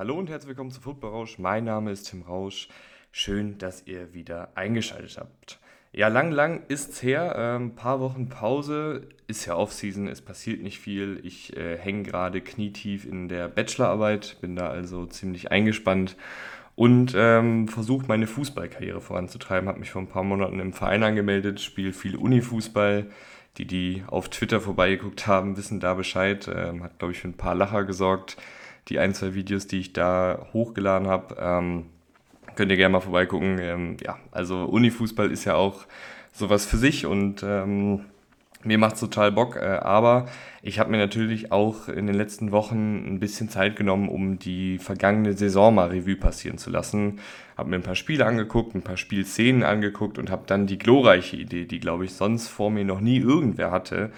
Hallo und herzlich willkommen zu Football Rausch. Mein Name ist Tim Rausch. Schön, dass ihr wieder eingeschaltet habt. Ja, lang, lang ist's her. Ein ähm, paar Wochen Pause. Ist ja Offseason, es passiert nicht viel. Ich äh, hänge gerade knietief in der Bachelorarbeit, bin da also ziemlich eingespannt und ähm, versuche meine Fußballkarriere voranzutreiben. Habe mich vor ein paar Monaten im Verein angemeldet, spiele viel Unifußball. Die, die auf Twitter vorbeigeguckt haben, wissen da Bescheid. Ähm, hat, glaube ich, für ein paar Lacher gesorgt die ein, zwei Videos, die ich da hochgeladen habe. Ähm, könnt ihr gerne mal vorbeigucken. Ähm, ja, also Unifußball ist ja auch sowas für sich und ähm, mir macht es total Bock, äh, aber ich habe mir natürlich auch in den letzten Wochen ein bisschen Zeit genommen, um die vergangene Saison mal Revue passieren zu lassen. Habe mir ein paar Spiele angeguckt, ein paar Spielszenen angeguckt und habe dann die glorreiche Idee, die glaube ich sonst vor mir noch nie irgendwer hatte,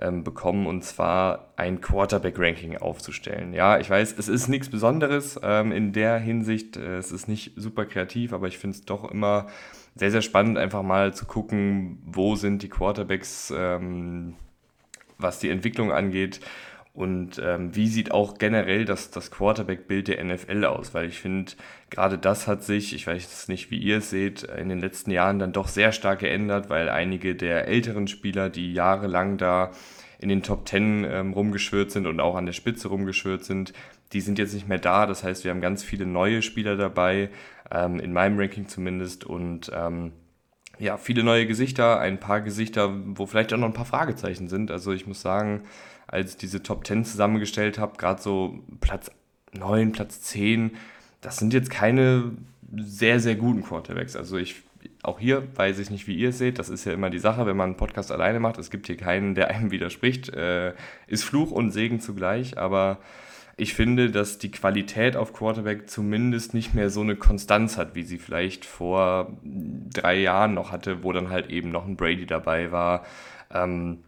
ähm, bekommen, und zwar ein Quarterback-Ranking aufzustellen. Ja, ich weiß, es ist nichts Besonderes ähm, in der Hinsicht, äh, es ist nicht super kreativ, aber ich finde es doch immer sehr, sehr spannend, einfach mal zu gucken, wo sind die Quarterbacks, ähm, was die Entwicklung angeht. Und ähm, wie sieht auch generell das, das Quarterback-Bild der NFL aus? Weil ich finde, gerade das hat sich, ich weiß nicht, wie ihr es seht, in den letzten Jahren dann doch sehr stark geändert, weil einige der älteren Spieler, die jahrelang da in den Top Ten ähm, rumgeschwört sind und auch an der Spitze rumgeschwört sind, die sind jetzt nicht mehr da. Das heißt, wir haben ganz viele neue Spieler dabei, ähm, in meinem Ranking zumindest. Und ähm, ja, viele neue Gesichter, ein paar Gesichter, wo vielleicht auch noch ein paar Fragezeichen sind. Also ich muss sagen, als ich diese Top 10 zusammengestellt habe, gerade so Platz 9, Platz 10, das sind jetzt keine sehr, sehr guten Quarterbacks. Also ich, auch hier weiß ich nicht, wie ihr es seht. Das ist ja immer die Sache, wenn man einen Podcast alleine macht. Es gibt hier keinen, der einem widerspricht. Äh, ist Fluch und Segen zugleich, aber ich finde, dass die Qualität auf Quarterback zumindest nicht mehr so eine Konstanz hat, wie sie vielleicht vor drei Jahren noch hatte, wo dann halt eben noch ein Brady dabei war. Ähm,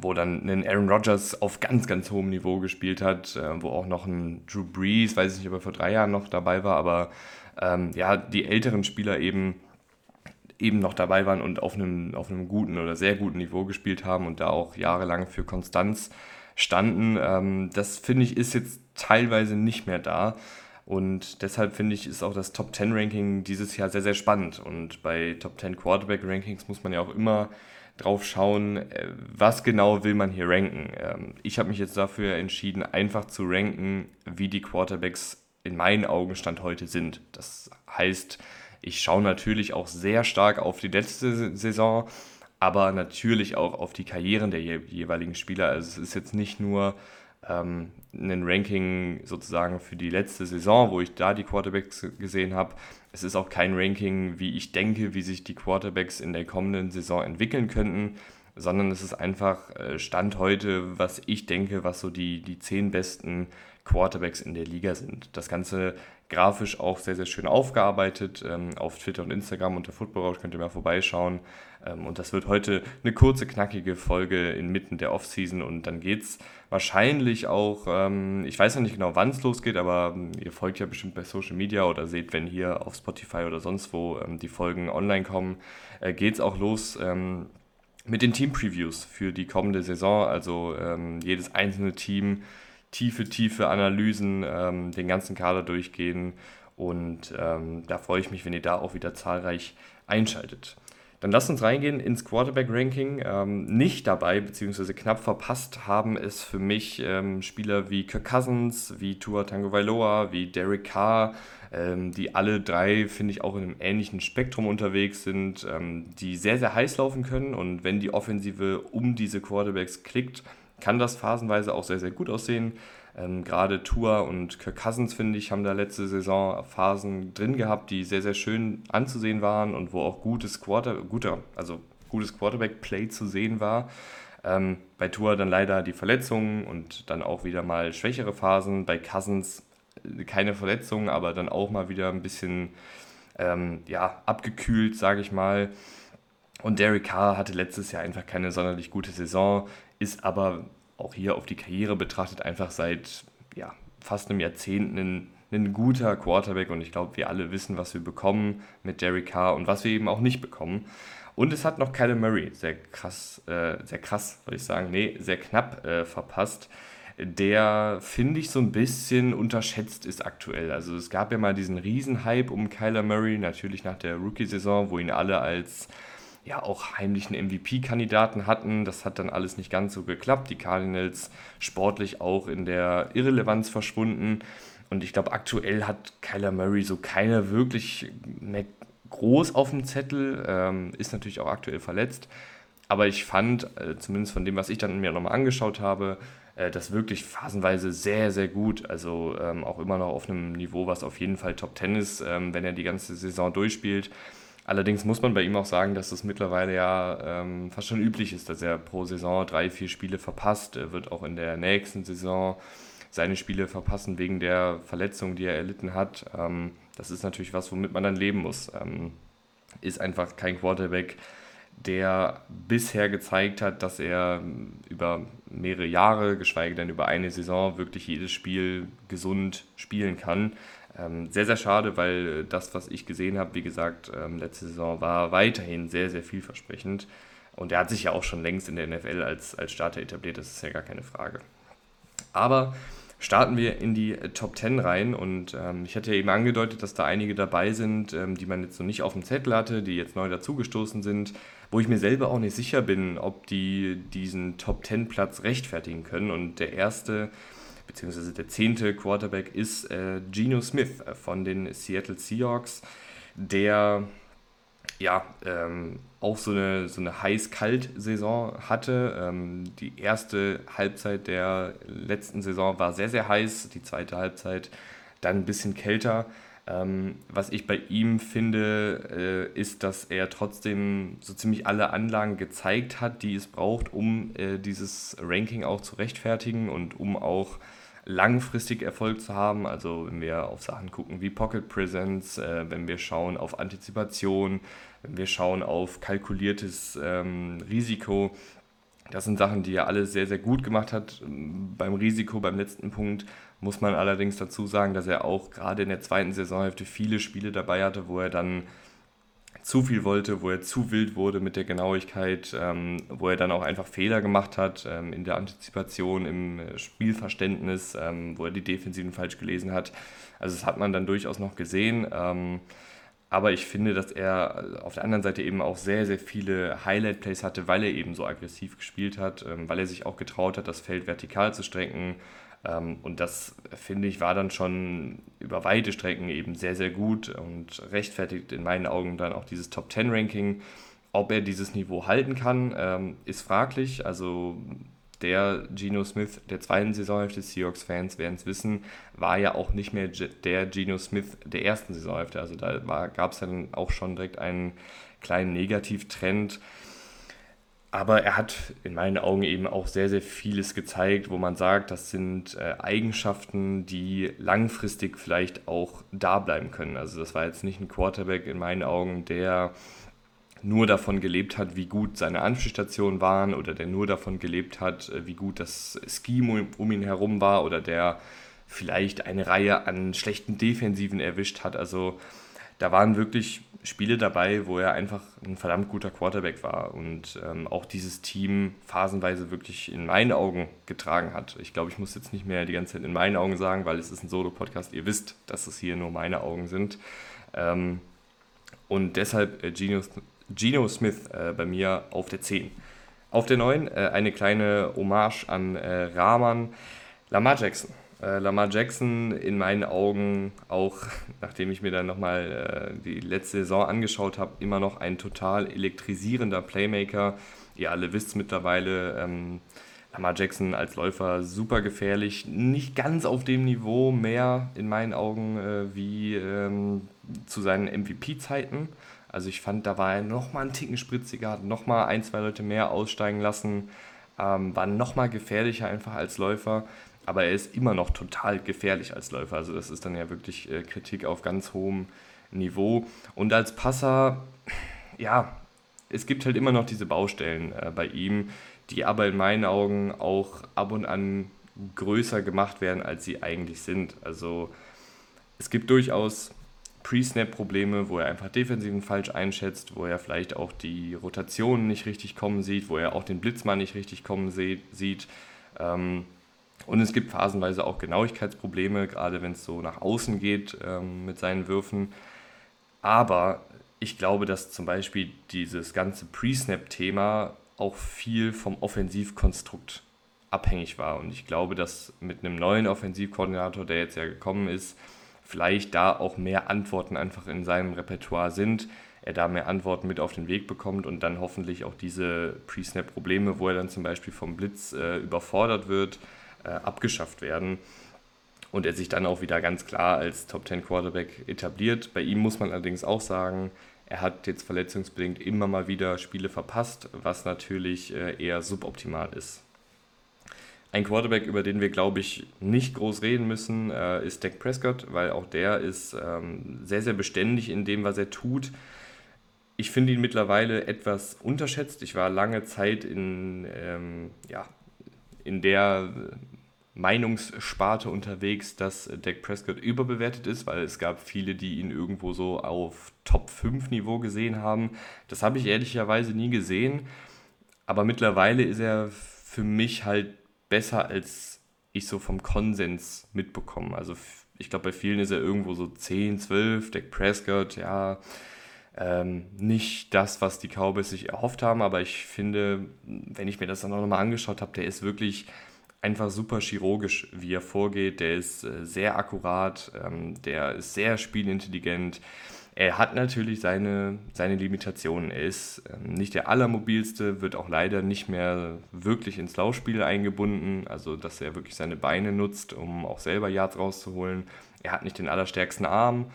wo dann ein Aaron Rodgers auf ganz, ganz hohem Niveau gespielt hat, äh, wo auch noch ein Drew Brees, weiß ich nicht, ob er vor drei Jahren noch dabei war, aber ähm, ja, die älteren Spieler eben eben noch dabei waren und auf einem, auf einem guten oder sehr guten Niveau gespielt haben und da auch jahrelang für Konstanz standen. Ähm, das finde ich ist jetzt teilweise nicht mehr da. Und deshalb finde ich, ist auch das Top 10 Ranking dieses Jahr sehr, sehr spannend. Und bei Top 10 Quarterback Rankings muss man ja auch immer drauf schauen, äh, was genau will man hier ranken. Ähm, ich habe mich jetzt dafür entschieden, einfach zu ranken, wie die Quarterbacks in meinen Augen Stand heute sind. Das heißt, ich schaue natürlich auch sehr stark auf die letzte Saison, aber natürlich auch auf die Karrieren der jeweiligen Spieler. Also es ist jetzt nicht nur ähm, ein Ranking sozusagen für die letzte Saison, wo ich da die Quarterbacks gesehen habe. Es ist auch kein Ranking, wie ich denke, wie sich die Quarterbacks in der kommenden Saison entwickeln könnten, sondern es ist einfach äh, Stand heute, was ich denke, was so die, die zehn besten Quarterbacks in der Liga sind. Das Ganze grafisch auch sehr, sehr schön aufgearbeitet. Ähm, auf Twitter und Instagram unter Football könnt ihr mal vorbeischauen. Ähm, und das wird heute eine kurze, knackige Folge inmitten der Offseason und dann geht es wahrscheinlich auch, ähm, ich weiß noch nicht genau, wann es losgeht, aber ähm, ihr folgt ja bestimmt bei Social Media oder seht, wenn hier auf Spotify oder sonst wo ähm, die Folgen online kommen, äh, geht es auch los ähm, mit den Team-Previews für die kommende Saison. Also ähm, jedes einzelne Team, tiefe, tiefe Analysen, ähm, den ganzen Kader durchgehen und da freue ich mich, wenn ihr da auch wieder zahlreich einschaltet. Dann lasst uns reingehen ins Quarterback-Ranking. Ähm, nicht dabei, beziehungsweise knapp verpasst haben es für mich ähm, Spieler wie Kirk Cousins, wie Tua Tagovailoa, wie Derek Carr, ähm, die alle drei, finde ich, auch in einem ähnlichen Spektrum unterwegs sind, ähm, die sehr, sehr heiß laufen können. Und wenn die Offensive um diese Quarterbacks klickt, kann das phasenweise auch sehr, sehr gut aussehen. Ähm, Gerade Tour und Kirk Cousins, finde ich, haben da letzte Saison Phasen drin gehabt, die sehr, sehr schön anzusehen waren und wo auch gutes Quarter, guter, also gutes Quarterback-Play zu sehen war. Ähm, bei Tour dann leider die Verletzungen und dann auch wieder mal schwächere Phasen. Bei Cousins äh, keine Verletzungen, aber dann auch mal wieder ein bisschen ähm, ja, abgekühlt, sage ich mal. Und Derek Carr hatte letztes Jahr einfach keine sonderlich gute Saison, ist aber auch hier auf die Karriere betrachtet einfach seit ja, fast einem Jahrzehnt ein, ein guter Quarterback und ich glaube, wir alle wissen, was wir bekommen mit Derek Carr und was wir eben auch nicht bekommen. Und es hat noch Kyler Murray sehr krass, äh, sehr krass, würde ich sagen, nee, sehr knapp äh, verpasst. der, finde ich, so ein bisschen unterschätzt ist aktuell. Also es gab ja mal diesen Riesenhype um Kyler Murray, natürlich nach der Rookie-Saison, wo ihn alle als ja auch heimlichen MVP-Kandidaten hatten. Das hat dann alles nicht ganz so geklappt. Die Cardinals sportlich auch in der Irrelevanz verschwunden. Und ich glaube, aktuell hat Kyler Murray so keiner wirklich mehr groß auf dem Zettel, ähm, ist natürlich auch aktuell verletzt. Aber ich fand, äh, zumindest von dem, was ich dann mir nochmal angeschaut habe, äh, das wirklich phasenweise sehr, sehr gut. Also ähm, auch immer noch auf einem Niveau, was auf jeden Fall Top 10 ist, ähm, wenn er die ganze Saison durchspielt. Allerdings muss man bei ihm auch sagen, dass es mittlerweile ja ähm, fast schon üblich ist, dass er pro Saison drei, vier Spiele verpasst. Er wird auch in der nächsten Saison seine Spiele verpassen wegen der Verletzung, die er erlitten hat. Ähm, das ist natürlich was, womit man dann leben muss. Ähm, ist einfach kein Quarterback, der bisher gezeigt hat, dass er über mehrere Jahre, geschweige denn über eine Saison, wirklich jedes Spiel gesund spielen kann. Ähm, sehr, sehr schade, weil das, was ich gesehen habe, wie gesagt, ähm, letzte Saison war weiterhin sehr, sehr vielversprechend. Und er hat sich ja auch schon längst in der NFL als, als Starter etabliert, das ist ja gar keine Frage. Aber starten wir in die äh, Top 10 rein. Und ähm, ich hatte ja eben angedeutet, dass da einige dabei sind, ähm, die man jetzt noch nicht auf dem Zettel hatte, die jetzt neu dazugestoßen sind, wo ich mir selber auch nicht sicher bin, ob die diesen Top 10 Platz rechtfertigen können. Und der erste, beziehungsweise der zehnte Quarterback ist äh, Geno Smith äh, von den Seattle Seahawks, der ja, ähm, auch so eine, so eine heiß-kalt-Saison hatte. Ähm, die erste Halbzeit der letzten Saison war sehr, sehr heiß, die zweite Halbzeit dann ein bisschen kälter. Ähm, was ich bei ihm finde, äh, ist, dass er trotzdem so ziemlich alle Anlagen gezeigt hat, die es braucht, um äh, dieses Ranking auch zu rechtfertigen und um auch langfristig Erfolg zu haben. Also wenn wir auf Sachen gucken wie Pocket Presence, äh, wenn wir schauen auf Antizipation, wenn wir schauen auf kalkuliertes ähm, Risiko. Das sind Sachen, die er alle sehr, sehr gut gemacht hat. Beim Risiko, beim letzten Punkt, muss man allerdings dazu sagen, dass er auch gerade in der zweiten Saisonhälfte viele Spiele dabei hatte, wo er dann zu viel wollte, wo er zu wild wurde mit der Genauigkeit, ähm, wo er dann auch einfach Fehler gemacht hat ähm, in der Antizipation, im Spielverständnis, ähm, wo er die Defensiven falsch gelesen hat. Also das hat man dann durchaus noch gesehen. Ähm, aber ich finde, dass er auf der anderen Seite eben auch sehr, sehr viele Highlight-Plays hatte, weil er eben so aggressiv gespielt hat, ähm, weil er sich auch getraut hat, das Feld vertikal zu strecken, und das, finde ich, war dann schon über weite Strecken eben sehr, sehr gut und rechtfertigt in meinen Augen dann auch dieses Top 10 Ranking. Ob er dieses Niveau halten kann, ähm, ist fraglich. Also der Geno Smith der zweiten Saisonhälfte, Seahawks-Fans werden es wissen, war ja auch nicht mehr der Geno Smith der ersten Saisonhälfte. Also da gab es dann auch schon direkt einen kleinen Negativtrend. Aber er hat in meinen Augen eben auch sehr, sehr vieles gezeigt, wo man sagt, das sind äh, Eigenschaften, die langfristig vielleicht auch da bleiben können. Also das war jetzt nicht ein Quarterback in meinen Augen, der nur davon gelebt hat, wie gut seine Anspielstationen waren oder der nur davon gelebt hat, äh, wie gut das Scheme um ihn herum war oder der vielleicht eine Reihe an schlechten Defensiven erwischt hat. Also da waren wirklich Spiele dabei, wo er einfach ein verdammt guter Quarterback war und ähm, auch dieses Team phasenweise wirklich in meinen Augen getragen hat. Ich glaube, ich muss jetzt nicht mehr die ganze Zeit in meinen Augen sagen, weil es ist ein Solo-Podcast. Ihr wisst, dass es hier nur meine Augen sind. Ähm, und deshalb äh, Geno, Geno Smith äh, bei mir auf der 10. Auf der 9 äh, eine kleine Hommage an äh, Rahman Lamar Jackson. Äh, Lamar Jackson in meinen Augen auch, nachdem ich mir dann nochmal äh, die letzte Saison angeschaut habe, immer noch ein total elektrisierender Playmaker. Ihr alle wisst mittlerweile, ähm, Lamar Jackson als Läufer super gefährlich, nicht ganz auf dem Niveau mehr in meinen Augen äh, wie ähm, zu seinen MVP-Zeiten. Also ich fand, da war er nochmal einen Ticken spritziger, hat nochmal ein, zwei Leute mehr aussteigen lassen, ähm, war nochmal gefährlicher einfach als Läufer aber er ist immer noch total gefährlich als Läufer. Also das ist dann ja wirklich äh, Kritik auf ganz hohem Niveau. Und als Passer, ja, es gibt halt immer noch diese Baustellen äh, bei ihm, die aber in meinen Augen auch ab und an größer gemacht werden, als sie eigentlich sind. Also es gibt durchaus Pre-Snap-Probleme, wo er einfach Defensiven falsch einschätzt, wo er vielleicht auch die Rotationen nicht richtig kommen sieht, wo er auch den Blitzmann nicht richtig kommen sieht. Ähm, Und es gibt phasenweise auch Genauigkeitsprobleme, gerade wenn es so nach außen geht ähm, mit seinen Würfen. Aber ich glaube, dass zum Beispiel dieses ganze Pre-Snap-Thema auch viel vom Offensivkonstrukt abhängig war. Und ich glaube, dass mit einem neuen Offensivkoordinator, der jetzt ja gekommen ist, vielleicht da auch mehr Antworten einfach in seinem Repertoire sind, er da mehr Antworten mit auf den Weg bekommt und dann hoffentlich auch diese Pre-Snap-Probleme, wo er dann zum Beispiel vom Blitz äh, überfordert wird, äh, abgeschafft werden und er sich dann auch wieder ganz klar als Top 10 Quarterback etabliert. Bei ihm muss man allerdings auch sagen, er hat jetzt verletzungsbedingt immer mal wieder Spiele verpasst, was natürlich äh, eher suboptimal ist. Ein Quarterback, über den wir, glaube ich, nicht groß reden müssen, äh, ist Dak Prescott, weil auch der ist ähm, sehr, sehr beständig in dem, was er tut. Ich finde ihn mittlerweile etwas unterschätzt. Ich war lange Zeit in, ähm, ja, in der Meinungssparte unterwegs, dass Dak Prescott überbewertet ist, weil es gab viele, die ihn irgendwo so auf Top 5 Niveau gesehen haben. Das habe ich ehrlicherweise nie gesehen, aber mittlerweile ist er für mich halt besser, als ich so vom Konsens mitbekomme. Also ich glaube, bei vielen ist er irgendwo so 10, 12, Dak Prescott, ja, ähm, nicht das, was die Cowboys sich erhofft haben, aber ich finde, wenn ich mir das dann auch nochmal angeschaut habe, der ist wirklich einfach super chirurgisch, wie er vorgeht. Der ist äh, sehr akkurat, ähm, der ist sehr spielintelligent. Er hat natürlich seine, seine Limitationen. Er ist ähm, nicht der allermobilste, wird auch leider nicht mehr wirklich ins Laufspiel eingebunden, also dass er wirklich seine Beine nutzt, um auch selber Yards rauszuholen. Er hat nicht den allerstärksten Arm.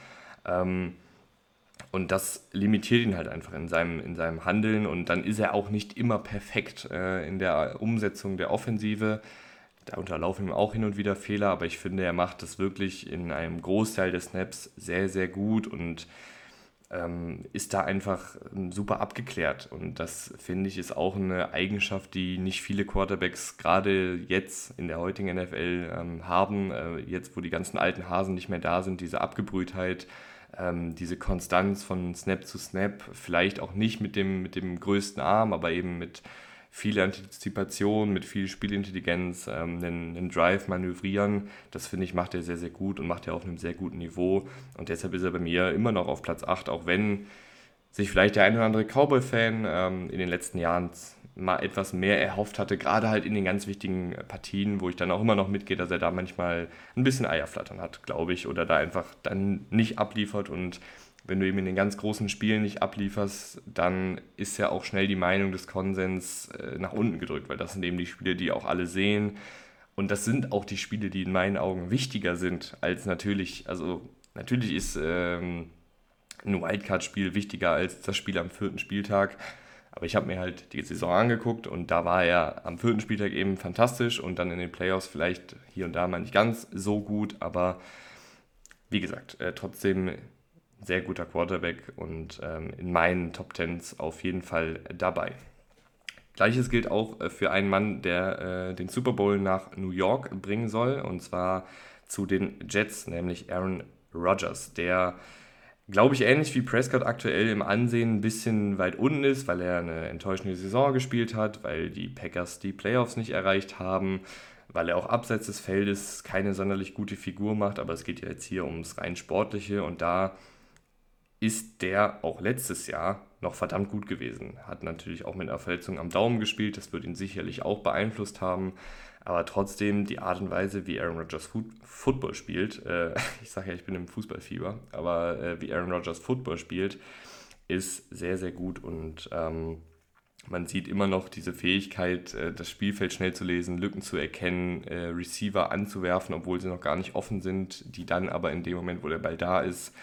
Ähm, und das limitiert ihn halt einfach in seinem, in seinem Handeln. Und dann ist er auch nicht immer perfekt äh, in der Umsetzung der Offensive. Da unterlaufen ihm auch hin und wieder Fehler, aber ich finde, er macht das wirklich in einem Großteil des Snaps sehr, sehr gut und ähm, ist da einfach ähm, super abgeklärt. Und das finde ich ist auch eine Eigenschaft, die nicht viele Quarterbacks gerade jetzt in der heutigen NFL ähm, haben. Äh, jetzt, wo die ganzen alten Hasen nicht mehr da sind, diese Abgebrühtheit, ähm, diese Konstanz von Snap zu Snap, vielleicht auch nicht mit dem, mit dem größten Arm, aber eben mit viel Antizipation, mit viel Spielintelligenz, ähm, einen, einen, Drive manövrieren. Das finde ich, macht er sehr, sehr gut und macht er auf einem sehr guten Niveau. Und deshalb ist er bei mir immer noch auf Platz 8, auch wenn sich vielleicht der ein oder andere Cowboy-Fan ähm, in den letzten Jahren mal etwas mehr erhofft hatte, gerade halt in den ganz wichtigen Partien, wo ich dann auch immer noch mitgehe, dass er da manchmal ein bisschen Eierflattern hat, glaube ich, oder da einfach dann nicht abliefert und wenn du ihm in den ganz großen Spielen nicht ablieferst, dann ist ja auch schnell die Meinung des Konsens äh, nach unten gedrückt, weil das sind eben die Spiele, die auch alle sehen. Und das sind auch die Spiele, die in meinen Augen wichtiger sind als natürlich, also natürlich ist ähm, ein Wildcard-Spiel wichtiger als das Spiel am vierten Spieltag. Aber ich habe mir halt die Saison angeguckt und da war er am vierten Spieltag eben fantastisch und dann in den Playoffs vielleicht hier und da mal nicht ganz so gut, aber wie gesagt, äh, trotzdem sehr guter Quarterback und ähm, in meinen Top Tens auf jeden Fall dabei. Gleiches gilt auch äh, für einen Mann, der äh, den Super Bowl nach New York bringen soll, und zwar zu den Jets, nämlich Aaron Rodgers, der, glaube ich, ähnlich wie Prescott aktuell im Ansehen ein bisschen weit unten ist, weil er eine enttäuschende Saison gespielt hat, weil die Packers die Playoffs nicht erreicht haben, weil er auch abseits des Feldes keine sonderlich gute Figur macht, aber es geht ja jetzt hier ums rein Sportliche und da ist der auch letztes Jahr noch verdammt gut gewesen. Hat natürlich auch mit einer Verletzung am Daumen gespielt, das wird ihn sicherlich auch beeinflusst haben. Aber trotzdem die Art und Weise, wie Aaron Rodgers Football spielt, äh, ich sage ja, ich bin im Fußballfieber, aber äh, wie Aaron Rodgers Football spielt, ist sehr, sehr gut und ähm, man sieht immer noch diese Fähigkeit, äh, das Spielfeld schnell zu lesen, Lücken zu erkennen, äh, Receiver anzuwerfen, obwohl sie noch gar nicht offen sind, die dann aber in dem Moment, wo der Ball da ist,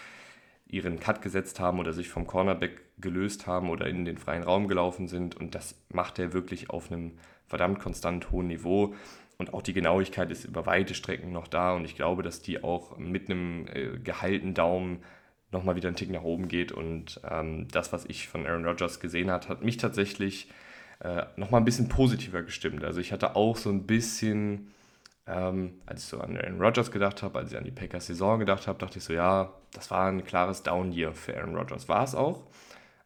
ihren Cut gesetzt haben oder sich vom Cornerback gelöst haben oder in den freien Raum gelaufen sind. Und das macht er wirklich auf einem verdammt konstant hohen Niveau. Und auch die Genauigkeit ist über weite Strecken noch da. Und ich glaube, dass die auch mit einem äh, geheilten Daumen nochmal wieder einen Tick nach oben geht. Und ähm, das, was ich von Aaron Rodgers gesehen habe, hat mich tatsächlich äh, nochmal ein bisschen positiver gestimmt. Also ich hatte auch so ein bisschen ähm, als ich so an Aaron Rodgers gedacht habe, als ich an die Packers Saison gedacht habe, dachte ich so, ja, das war ein klares Down-Year für Aaron Rodgers. War es auch,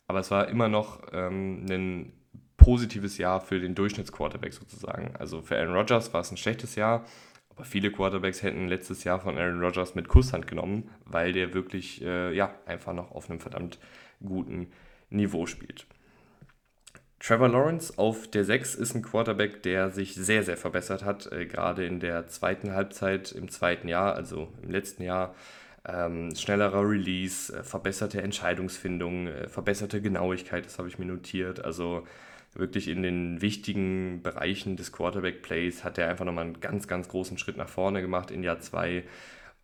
aber es war immer noch ähm, ein positives Jahr für den Durchschnittsquarterback sozusagen. Also für Aaron Rodgers war es ein schlechtes Jahr, aber viele Quarterbacks hätten letztes Jahr von Aaron Rodgers mit Kusshand genommen, weil der wirklich äh, ja, einfach noch auf einem verdammt guten Niveau spielt. Trevor Lawrence auf der 6 ist ein Quarterback, der sich sehr, sehr verbessert hat, äh, gerade in der zweiten Halbzeit im zweiten Jahr, also im letzten Jahr. Ähm, schnellerer Release, äh, verbesserte Entscheidungsfindung, äh, verbesserte Genauigkeit, das habe ich mir notiert. Also wirklich in den wichtigen Bereichen des Quarterback-Plays hat er einfach nochmal einen ganz, ganz großen Schritt nach vorne gemacht in Jahr 2.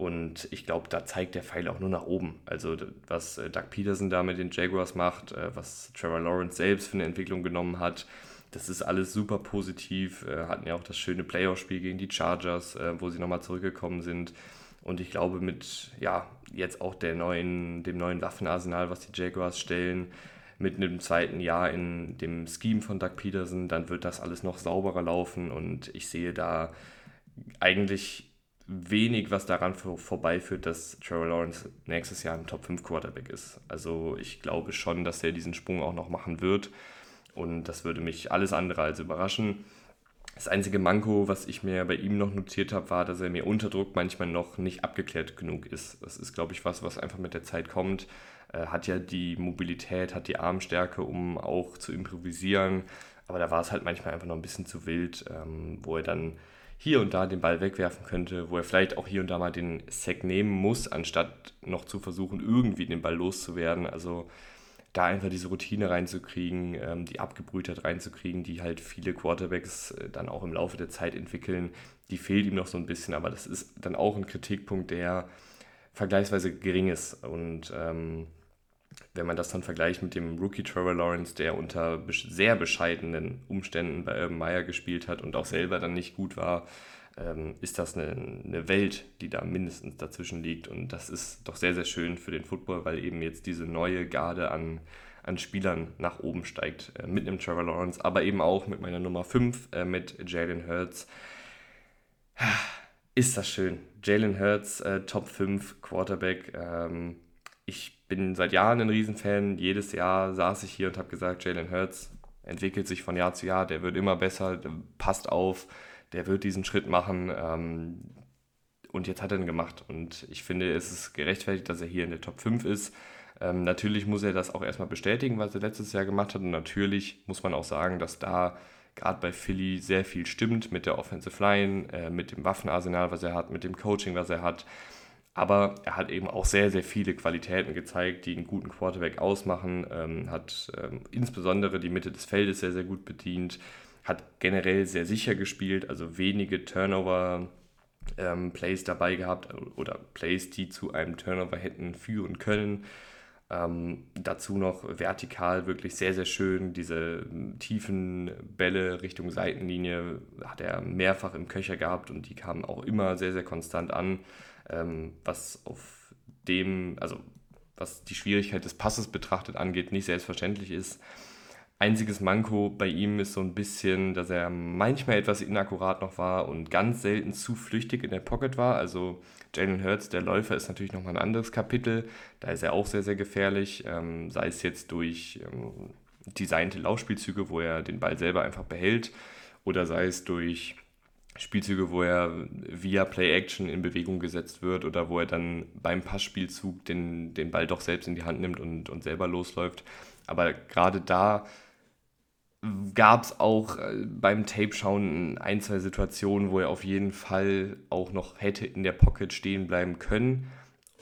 Und ich glaube, da zeigt der Pfeil auch nur nach oben. Also was äh, Doug Peterson da mit den Jaguars macht, äh, was Trevor Lawrence selbst für eine Entwicklung genommen hat, das ist alles super positiv. Äh, hatten ja auch das schöne Playoff-Spiel gegen die Chargers, wo sie nochmal zurückgekommen sind. Und ich glaube, mit ja, jetzt auch der neuen, dem neuen Waffenarsenal, was die Jaguars stellen, mit einem zweiten Jahr in dem Scheme von Doug Peterson, dann wird das alles noch sauberer laufen und ich sehe da eigentlich wenig, was daran für, vorbeiführt, dass Trevor Lawrence nächstes Jahr ein Top 5 Quarterback ist. Also ich glaube schon, dass er diesen Sprung auch noch machen wird. Und das würde mich alles andere als überraschen. Das einzige Manko, was ich mir bei ihm noch notiert habe, war, dass er mir unter Druck manchmal noch nicht abgeklärt genug ist. Das ist, glaube ich, was, was einfach mit der Zeit kommt. Er hat ja die Mobilität, hat die Armstärke, um auch zu improvisieren. Aber da war es halt manchmal einfach noch ein bisschen zu wild, ähm, wo er dann hier und da den Ball wegwerfen könnte, wo er vielleicht auch hier und da mal den Sack nehmen muss, anstatt noch zu versuchen, irgendwie den Ball loszuwerden. Also da einfach diese Routine reinzukriegen, ähm, die Abgebrühtheit reinzukriegen, die halt viele Quarterbacks äh, dann auch im Laufe der Zeit entwickeln, die fehlt ihm noch so ein bisschen, aber das ist dann auch ein Kritikpunkt, der vergleichsweise gering ist. Und ähm, wenn man das dann vergleicht mit dem Rookie Trevor Lawrence, der unter sehr bescheidenen Umständen bei Urban Meyer gespielt hat und auch selber dann nicht gut war, ähm, ist das eine, Welt, die da mindestens dazwischen liegt. Und das ist doch sehr, sehr schön für den Football, weil eben jetzt diese neue Garde an, an Spielern nach oben steigt. Äh, mit einem Trevor Lawrence, aber eben auch mit meiner Nummer 5, äh, mit Jalen Hurts. Ist das schön. Jalen Hurts, äh, Top 5 Quarterback. Ähm, ich bin seit Jahren ein Riesenfan. Jedes Jahr saß ich hier und habe gesagt, Jalen Hurts entwickelt sich von Jahr zu Jahr, der wird immer besser, passt auf, der wird diesen Schritt machen. Ähm, und jetzt hat er ihn gemacht. Und ich finde, es ist gerechtfertigt, dass er hier in der Top 5 ist. Ähm, natürlich muss er das auch erstmal bestätigen, was er letztes Jahr gemacht hat. Und natürlich muss man auch sagen, dass da gerade bei Philly sehr viel stimmt mit der Offensive Line, äh, mit dem Waffenarsenal, was er hat, mit dem Coaching, was er hat. Aber er hat eben auch sehr, sehr viele Qualitäten gezeigt, die einen guten Quarterback ausmachen. Ähm, hat ähm, insbesondere die Mitte des Feldes sehr, sehr gut bedient. Hat generell sehr sicher gespielt, also wenige Turnover. Ähm, Plays dabei gehabt oder Plays, die zu einem Turnover hätten führen können. Ähm, dazu noch vertikal wirklich sehr, sehr schön. Diese tiefen Bälle Richtung Seitenlinie hat er mehrfach im Köcher gehabt und die kamen auch immer sehr, sehr konstant an ähm, was auf dem, also was die Schwierigkeit des Passes betrachtet angeht, nicht selbstverständlich ist. Einziges Manko bei ihm ist so ein bisschen, dass er manchmal etwas inakkurat noch war und ganz selten zu flüchtig in der Pocket war. Also Jalen Hurts, der Läufer, ist natürlich nochmal ein anderes Kapitel. Da ist er auch sehr, sehr gefährlich. Ähm, sei es jetzt durch ähm, designte Laufspielzüge, wo er den Ball selber einfach behält, oder sei es durch Spielzüge, wo er via Play-Action in Bewegung gesetzt wird oder wo er dann beim Passspielzug den, den Ball doch selbst in die Hand nimmt und, und selber losläuft. Aber gerade da gab es auch äh, beim Tape-Schauen ein, zwei Situationen, wo er auf jeden Fall auch noch hätte in der Pocket stehen bleiben können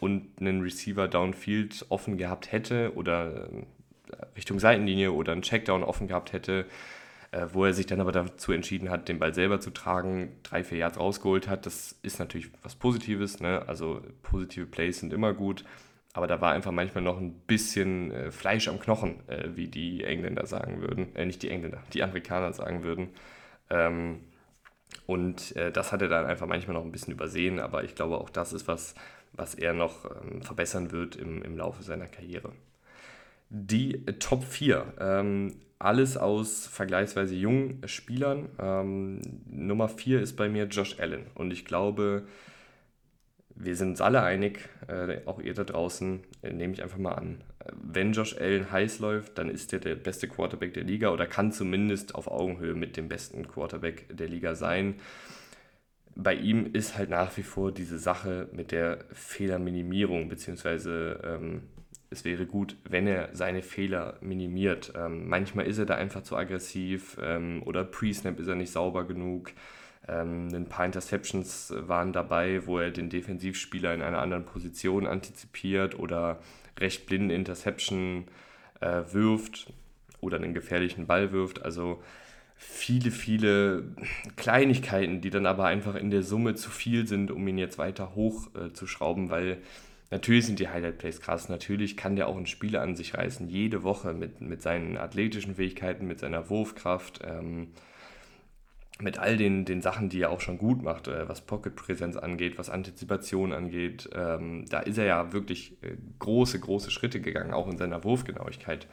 und einen Receiver downfield offen gehabt hätte oder äh, Richtung Seitenlinie oder einen Checkdown offen gehabt hätte äh, wo er sich dann aber dazu entschieden hat, den Ball selber zu tragen, drei, vier Yards rausgeholt hat. Das ist natürlich was Positives, ne? also positive Plays sind immer gut, aber da war einfach manchmal noch ein bisschen äh, Fleisch am Knochen, äh, wie die Engländer sagen würden, äh, nicht die Engländer, die Amerikaner sagen würden. Ähm, und äh, das hat er dann einfach manchmal noch ein bisschen übersehen, aber ich glaube auch das ist was, was er noch ähm, verbessern wird im, im Laufe seiner Karriere. Die Top 4. Ähm, alles aus vergleichsweise jungen Spielern. Ähm, Nummer 4 ist bei mir Josh Allen. Und ich glaube, wir sind uns alle einig, äh, auch ihr da draußen, äh, nehme ich einfach mal an. Wenn Josh Allen heiß läuft, dann ist er der beste Quarterback der Liga oder kann zumindest auf Augenhöhe mit dem besten Quarterback der Liga sein. Bei ihm ist halt nach wie vor diese Sache mit der Fehlerminimierung, beziehungsweise ähm, es wäre gut, wenn er seine Fehler minimiert. Ähm, manchmal ist er da einfach zu aggressiv ähm, oder Pre-Snap ist er nicht sauber genug. Ähm, ein paar Interceptions waren dabei, wo er den Defensivspieler in einer anderen Position antizipiert oder recht blinden Interception äh, wirft oder einen gefährlichen Ball wirft. Also viele, viele Kleinigkeiten, die dann aber einfach in der Summe zu viel sind, um ihn jetzt weiter hoch äh, zu schrauben, weil natürlich sind die Highlight Plays krass. Natürlich kann der auch ein Spiel an sich reißen, jede Woche mit, mit seinen athletischen Fähigkeiten, mit seiner Wurfkraft. Ähm, mit all den, den Sachen, die er auch schon gut macht, äh, was Pocket-Präsenz angeht, was Antizipation angeht, ähm, da ist er ja wirklich äh, große, große Schritte gegangen, auch in seiner Wurfgenauigkeit.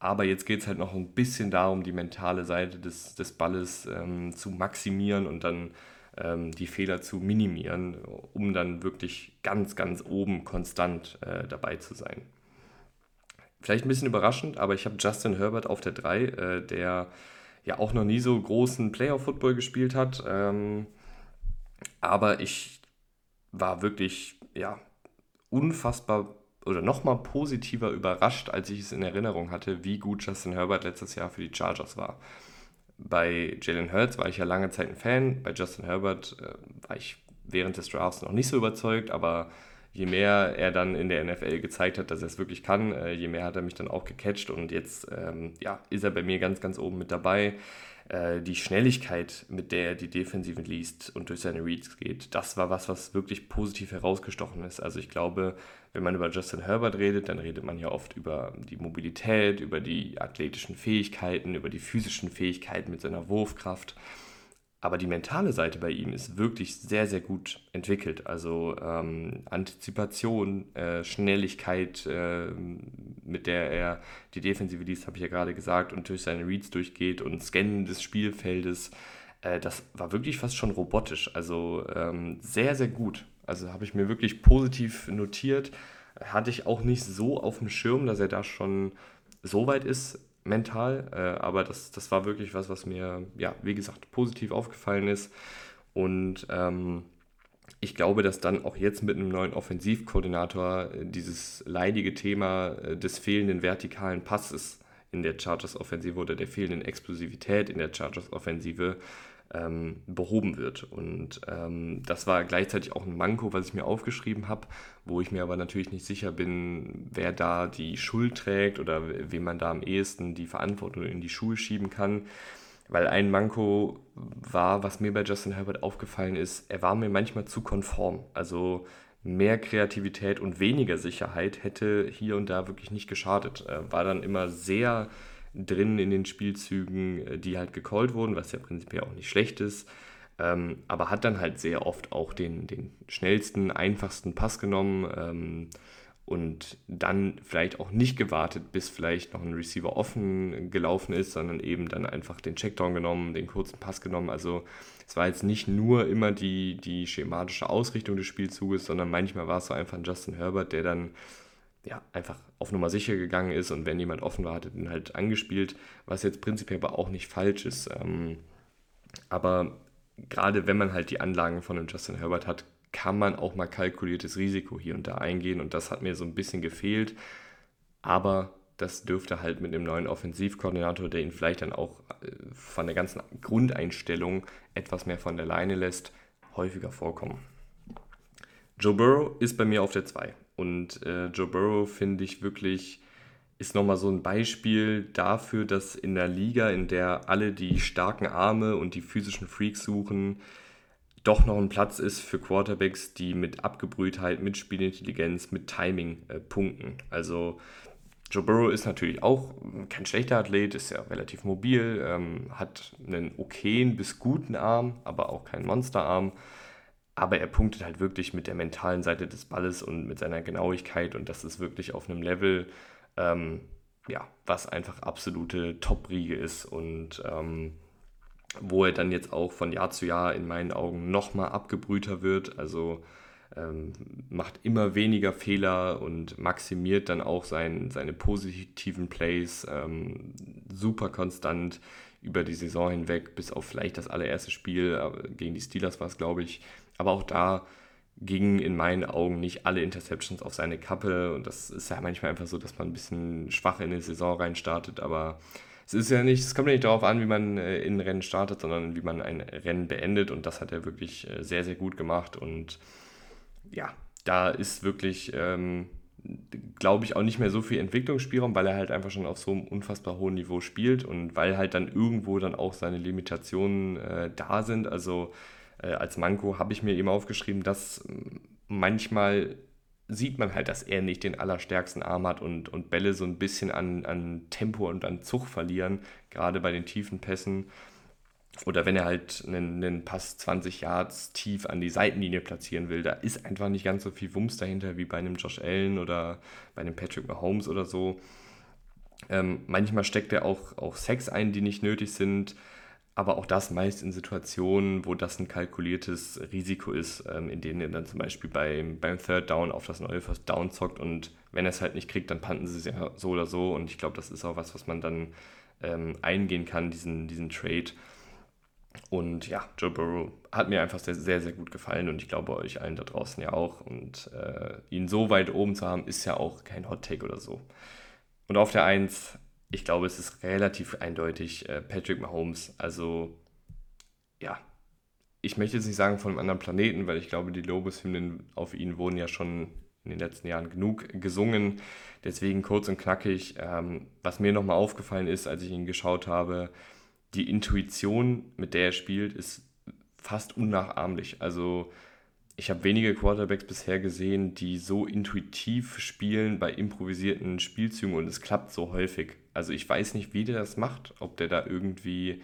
Aber jetzt geht es halt noch ein bisschen darum, die mentale Seite des, des Balles ähm, zu maximieren und dann ähm, die Fehler zu minimieren, um dann wirklich ganz, ganz oben konstant äh, dabei zu sein. Vielleicht ein bisschen überraschend, aber ich habe Justin Herbert auf der 3, äh, der ja auch noch nie so großen Playoff-Football gespielt hat. Ähm, aber ich war wirklich, ja, unfassbar oder nochmal positiver überrascht, als ich es in Erinnerung hatte, wie gut Justin Herbert letztes Jahr für die Chargers war. Bei Jalen Hurts war ich ja lange Zeit ein Fan, bei Justin Herbert äh, war ich während des Drafts noch nicht so überzeugt, aber je mehr er dann in der NFL gezeigt hat, dass er es wirklich kann, äh, je mehr hat er mich dann auch gecatcht und jetzt ähm, ja, ist er bei mir ganz, ganz oben mit dabei. Äh, die Schnelligkeit, mit der er die Defensiven liest und durch seine Reads geht, das war was, was wirklich positiv herausgestochen ist. Also ich glaube, wenn man über Justin Herbert redet, dann redet man ja oft über die Mobilität, über die athletischen Fähigkeiten, über die physischen Fähigkeiten mit seiner Wurfkraft. Aber die mentale Seite bei ihm ist wirklich sehr, sehr gut entwickelt. Also ähm, Antizipation, äh, Schnelligkeit, äh, mit der er die Defensive liest, habe ich ja gerade gesagt, und durch seine Reads durchgeht und Scannen des Spielfeldes. Äh, das war wirklich fast schon robotisch. Also ähm, sehr, sehr gut. Also habe ich mir wirklich positiv notiert. Hatte ich auch nicht so auf dem Schirm, dass er da schon so weit ist mental. Äh, aber das, das war wirklich was, was mir, ja, wie gesagt, positiv aufgefallen ist. Und ähm, ich glaube, dass dann auch jetzt mit einem neuen Offensivkoordinator äh, dieses leidige Thema äh, des fehlenden vertikalen Passes in der Chargers-Offensive oder der fehlenden Explosivität in der Chargers-Offensive ähm, behoben wird. Und ähm, das war gleichzeitig auch ein Manko, was ich mir aufgeschrieben habe, wo ich mir aber natürlich nicht sicher bin, wer da die Schuld trägt oder wem man da am ehesten die Verantwortung in die Schuhe schieben kann. Weil ein Manko war, was mir bei Justin Herbert aufgefallen ist, er war mir manchmal zu konform. Also mehr Kreativität und weniger Sicherheit hätte hier und da wirklich nicht geschadet. Er war dann immer sehr drin in den Spielzügen, äh, die halt gecallt wurden, was ja prinzipiell auch nicht schlecht ist. Ähm, aber hat dann halt sehr oft auch den, den schnellsten, einfachsten Pass genommen ähm, und dann vielleicht auch nicht gewartet, bis vielleicht noch ein Receiver offen gelaufen ist, sondern eben dann einfach den Checkdown genommen, den kurzen Pass genommen. Also es war jetzt nicht nur immer die, die schematische Ausrichtung des Spielzuges, sondern manchmal war es so einfach ein Justin Herbert, der dann ja, einfach auf Nummer sicher gegangen ist und wenn jemand offen war, hat er den halt angespielt, was jetzt prinzipiell aber auch nicht falsch ist. Ähm, aber gerade wenn man halt die Anlagen von einem Justin Herbert hat, kann man auch mal kalkuliertes Risiko hier und da eingehen und das hat mir so ein bisschen gefehlt. Aber das dürfte halt mit einem neuen Offensivkoordinator, der ihn vielleicht dann auch äh, von der ganzen Grundeinstellung etwas mehr von der Leine lässt, häufiger vorkommen. Joe Burrow ist bei mir auf der 2. Und äh, Joe Burrow finde ich wirklich, ist nochmal so ein Beispiel dafür, dass in der Liga, in der alle die starken Arme und die physischen Freaks suchen, doch noch ein Platz ist für Quarterbacks, die mit Abgebrühtheit, mit Spielintelligenz, mit Timing äh, punkten. Also Joe Burrow ist natürlich auch kein schlechter Athlet, ist ja relativ mobil, ähm, hat einen okayen bis guten Arm, aber auch keinen Monsterarm aber er punktet halt wirklich mit der mentalen Seite des Balles und mit seiner Genauigkeit und das ist wirklich auf einem Level, ähm, ja, was einfach absolute Top-Riege ist und ähm, wo er dann jetzt auch von Jahr zu Jahr in meinen Augen nochmal abgebrühter wird. Also ähm, macht immer weniger Fehler und maximiert dann auch sein, seine positiven Plays ähm, super konstant über die Saison hinweg, bis auf vielleicht das allererste Spiel gegen die Steelers war es, glaube ich. Aber auch da gingen in meinen Augen nicht alle Interceptions auf seine Kappe. Und das ist ja manchmal einfach so, dass man ein bisschen schwach in die Saison reinstartet. Aber es ist ja nicht, es kommt ja nicht darauf an, wie man äh, in ein Rennen startet, sondern wie man ein Rennen beendet. Und das hat er wirklich äh, sehr, sehr gut gemacht. Und ja, da ist wirklich, ähm, glaube ich, auch nicht mehr so viel Entwicklungsspielraum, weil er halt einfach schon auf so einem unfassbar hohen Niveau spielt und weil halt dann irgendwo dann auch seine Limitationen äh, da sind. Also äh, als Manko habe ich mir eben aufgeschrieben, dass manchmal sieht man halt, dass er nicht den allerstärksten Arm hat und, und Bälle so ein bisschen an, an Tempo und an Zug verlieren, gerade bei den tiefen Pässen. Oder wenn er halt einen, einen Pass 20 Yards tief an die Seitenlinie platzieren will, da ist einfach nicht ganz so viel Wumms dahinter wie bei einem Josh Allen oder bei einem Patrick Mahomes oder so. Ähm, manchmal steckt er auch, auch Sex ein, die nicht nötig sind, aber auch das meist in Situationen, wo das ein kalkuliertes Risiko ist, ähm, in denen er dann zum Beispiel beim, beim Third Down auf das neue First Down zockt und wenn er es halt nicht kriegt, dann panten sie es ja so oder so und ich glaube, das ist auch was, was man dann ähm, eingehen kann, diesen, diesen Trade. Und ja, Joe Burrow hat mir einfach sehr, sehr, sehr gut gefallen und ich glaube euch allen da draußen ja auch. Und äh, ihn so weit oben zu haben, ist ja auch kein Hot Take oder so. Und auf der 1, ich glaube, es ist relativ eindeutig äh, Patrick Mahomes. Also ja, ich möchte jetzt nicht sagen von einem anderen Planeten, weil ich glaube, die Lobeshymnen auf ihn wurden ja schon in den letzten Jahren genug gesungen. Deswegen kurz und knackig. Ähm, was mir nochmal aufgefallen ist, als ich ihn geschaut habe, die Intuition, mit der er spielt, ist fast unnachahmlich. Also ich habe wenige Quarterbacks bisher gesehen, die so intuitiv spielen bei improvisierten Spielzügen und es klappt so häufig. Also ich weiß nicht, wie der das macht, ob der da irgendwie,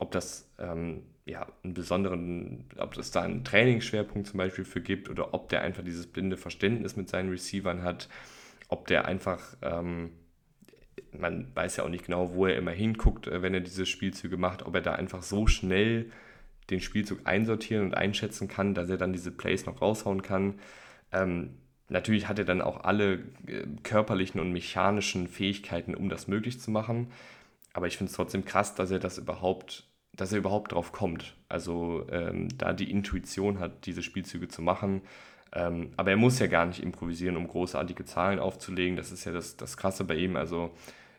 ob das ähm, ja einen besonderen, ob es da einen Trainingsschwerpunkt zum Beispiel für gibt oder ob der einfach dieses blinde Verständnis mit seinen Receivern hat, ob der einfach ähm, man weiß ja auch nicht genau, wo er immer hinguckt, äh, wenn er diese Spielzüge macht, ob er da einfach so schnell den Spielzug einsortieren und einschätzen kann, dass er dann diese Plays noch raushauen kann. Ähm, natürlich hat er dann auch alle äh, körperlichen und mechanischen Fähigkeiten, um das möglich zu machen. Aber ich finde es trotzdem krass, dass er das überhaupt, dass er überhaupt drauf kommt. Also ähm, da die Intuition hat, diese Spielzüge zu machen. Ähm, aber er muss ja gar nicht improvisieren, um großartige Zahlen aufzulegen. Das ist ja das, das Krasse bei ihm. Also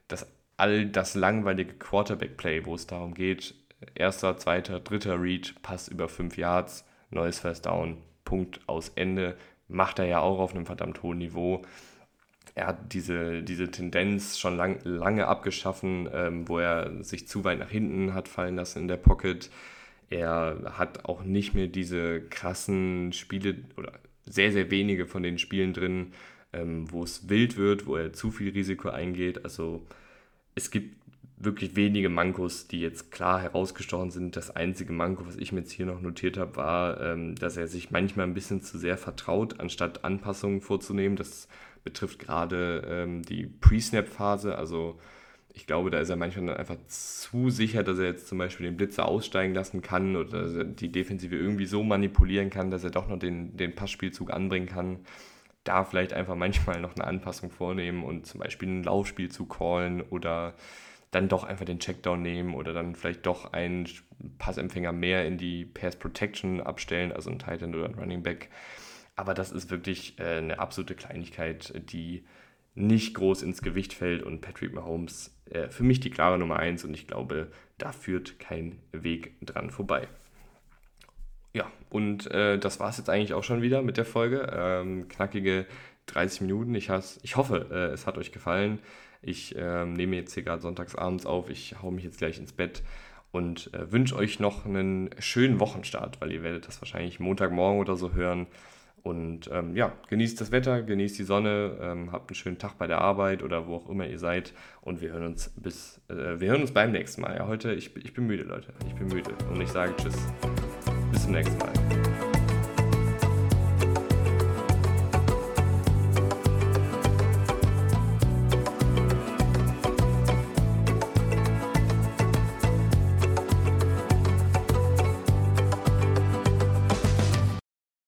das, all das langweilige Quarterback-Play, wo es darum geht, erster, zweiter, dritter Read, Pass über fünf Yards, neues First Down, Punkt aus Ende, macht er ja auch auf einem verdammt hohen Niveau. Er hat diese, diese Tendenz schon lang, lange abgeschaffen, ähm, wo er sich zu weit nach hinten hat fallen lassen in der Pocket. Er hat auch nicht mehr diese krassen Spiele oder sehr, sehr wenige von den Spielen drin, ähm, wo es wild wird, wo er zu viel Risiko eingeht. Also es gibt wirklich wenige Mankos, die jetzt klar herausgestochen sind. Das einzige Manko, was ich mir jetzt hier noch notiert habe, war, ähm, dass er sich manchmal ein bisschen zu sehr vertraut, anstatt Anpassungen vorzunehmen. Das betrifft gerade ähm, die Pre-Snap-Phase. Also ich glaube, da ist er manchmal dann einfach zu sicher, dass er jetzt zum Beispiel den Blitzer aussteigen lassen kann oder die Defensive irgendwie so manipulieren kann, dass er doch noch den, den Passspielzug anbringen kann da vielleicht einfach manchmal noch eine Anpassung vornehmen und zum Beispiel ein Laufspiel zu callen oder dann doch einfach den Checkdown nehmen oder dann vielleicht doch einen Passempfänger mehr in die Pass Protection abstellen, also ein Titan oder ein Running Back. Aber das ist wirklich äh, eine absolute Kleinigkeit, die nicht groß ins Gewicht fällt und Patrick Mahomes äh, für mich die klare Nummer 1 und ich glaube, da führt kein Weg dran vorbei. Ja, und äh, das war es jetzt eigentlich auch schon wieder mit der Folge. Ähm, knackige 30 Minuten. Ich, has, ich hoffe, äh, es hat euch gefallen. Ich ähm, nehme jetzt hier gerade sonntagsabends auf. Ich haue mich jetzt gleich ins Bett und äh, wünsche euch noch einen schönen Wochenstart, weil ihr werdet das wahrscheinlich Montagmorgen oder so hören. Und ähm, ja, genießt das Wetter, genießt die Sonne, ähm, habt einen schönen Tag bei der Arbeit oder wo auch immer ihr seid. Und wir hören uns bis, äh, wir hören uns beim nächsten Mal. Ja, heute, ich, ich bin müde, Leute. Ich bin müde. Und ich sage Tschüss. Bis zum nächsten Mal.